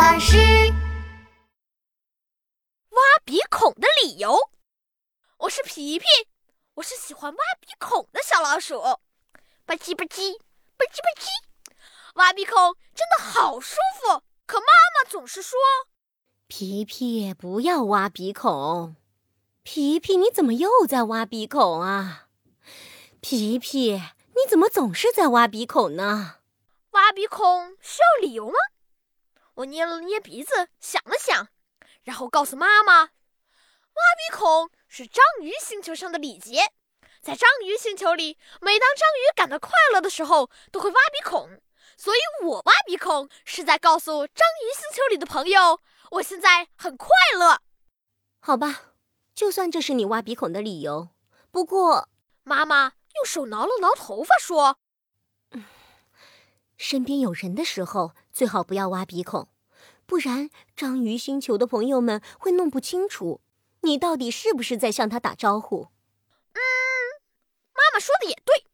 巴士。挖鼻孔的理由。我是皮皮，我是喜欢挖鼻孔的小老鼠。吧唧吧唧，吧唧吧唧，挖鼻孔真的好舒服。可妈妈总是说：“皮皮，不要挖鼻孔。”皮皮，你怎么又在挖鼻孔啊？皮皮，你怎么总是在挖鼻孔呢？挖鼻孔需要理由吗？我捏了捏鼻子，想了想，然后告诉妈妈：“挖鼻孔是章鱼星球上的礼节，在章鱼星球里，每当章鱼感到快乐的时候，都会挖鼻孔。所以我挖鼻孔是在告诉章鱼星球里的朋友，我现在很快乐。好吧，就算这是你挖鼻孔的理由。不过，妈妈用手挠了挠头发，说。”身边有人的时候，最好不要挖鼻孔，不然章鱼星球的朋友们会弄不清楚你到底是不是在向他打招呼。嗯，妈妈说的也对，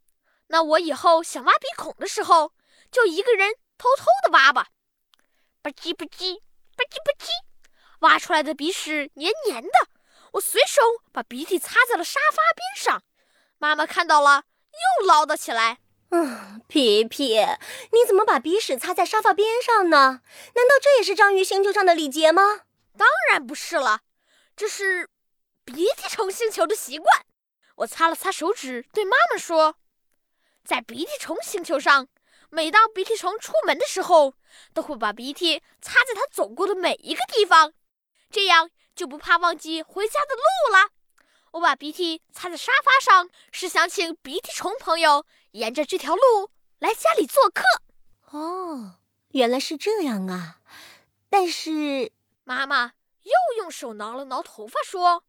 那我以后想挖鼻孔的时候，就一个人偷偷的挖吧。吧唧吧唧，吧唧吧唧，挖出来的鼻屎黏黏的，我随手把鼻涕擦在了沙发边上，妈妈看到了又唠叨起来。嗯，皮皮，你怎么把鼻屎擦在沙发边上呢？难道这也是章鱼星球上的礼节吗？当然不是了，这是鼻涕虫星球的习惯。我擦了擦手指，对妈妈说：“在鼻涕虫星球上，每当鼻涕虫出门的时候，都会把鼻涕擦在它走过的每一个地方，这样就不怕忘记回家的路了。”我把鼻涕擦在沙发上，是想请鼻涕虫朋友沿着这条路来家里做客。哦，原来是这样啊！但是妈妈又用手挠了挠头发，说：“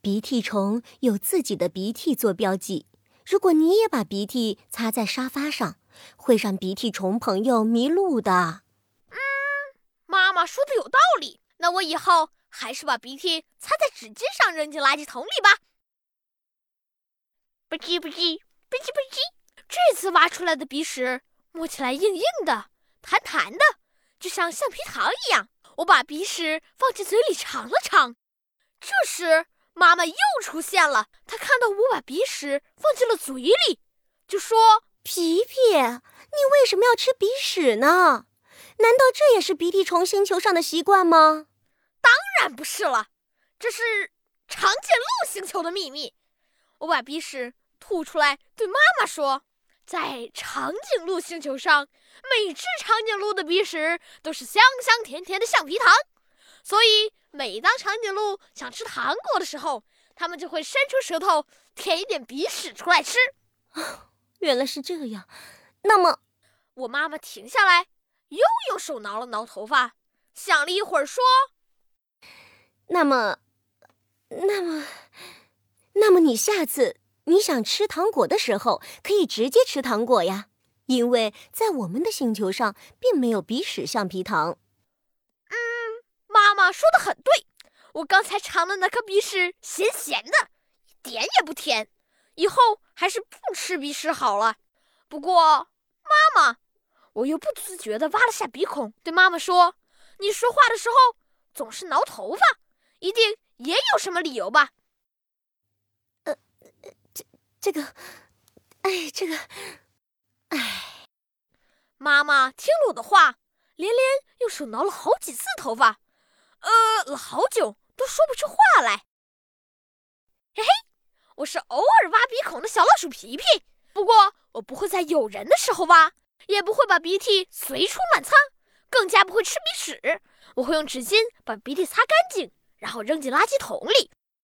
鼻涕虫有自己的鼻涕做标记，如果你也把鼻涕擦在沙发上，会让鼻涕虫朋友迷路的。”嗯，妈妈说的有道理。那我以后。还是把鼻涕擦在纸巾上，扔进垃圾桶里吧。吧唧吧唧，吧唧吧唧，这次挖出来的鼻屎摸起来硬硬的、弹弹的，就像橡皮糖一样。我把鼻屎放进嘴里尝了尝，这时妈妈又出现了。她看到我把鼻屎放进了嘴里，就说：“皮皮，你为什么要吃鼻屎呢？难道这也是鼻涕虫星球上的习惯吗？”当然不是了，这是长颈鹿星球的秘密。我把鼻屎吐出来，对妈妈说：“在长颈鹿星球上，每只长颈鹿的鼻屎都是香香甜甜的橡皮糖。所以，每当长颈鹿想吃糖果的时候，它们就会伸出舌头舔一点鼻屎出来吃。”原来是这样。那么，我妈妈停下来，又用手挠了挠头发，想了一会儿说。那么，那么，那么，你下次你想吃糖果的时候，可以直接吃糖果呀，因为在我们的星球上并没有鼻屎橡皮糖。嗯，妈妈说的很对，我刚才尝的那颗鼻屎咸咸的，一点也不甜，以后还是不吃鼻屎好了。不过，妈妈，我又不自觉地挖了下鼻孔，对妈妈说：“你说话的时候总是挠头发。”一定也有什么理由吧？呃，这这个，哎，这个，哎，妈妈听了我的话，连连用手挠了好几次头发，呃，了好久都说不出话来。嘿嘿，我是偶尔挖鼻孔的小老鼠皮皮，不过我不会在有人的时候挖，也不会把鼻涕随处乱擦，更加不会吃鼻屎。我会用纸巾把鼻涕擦干净。然后扔进垃圾桶里。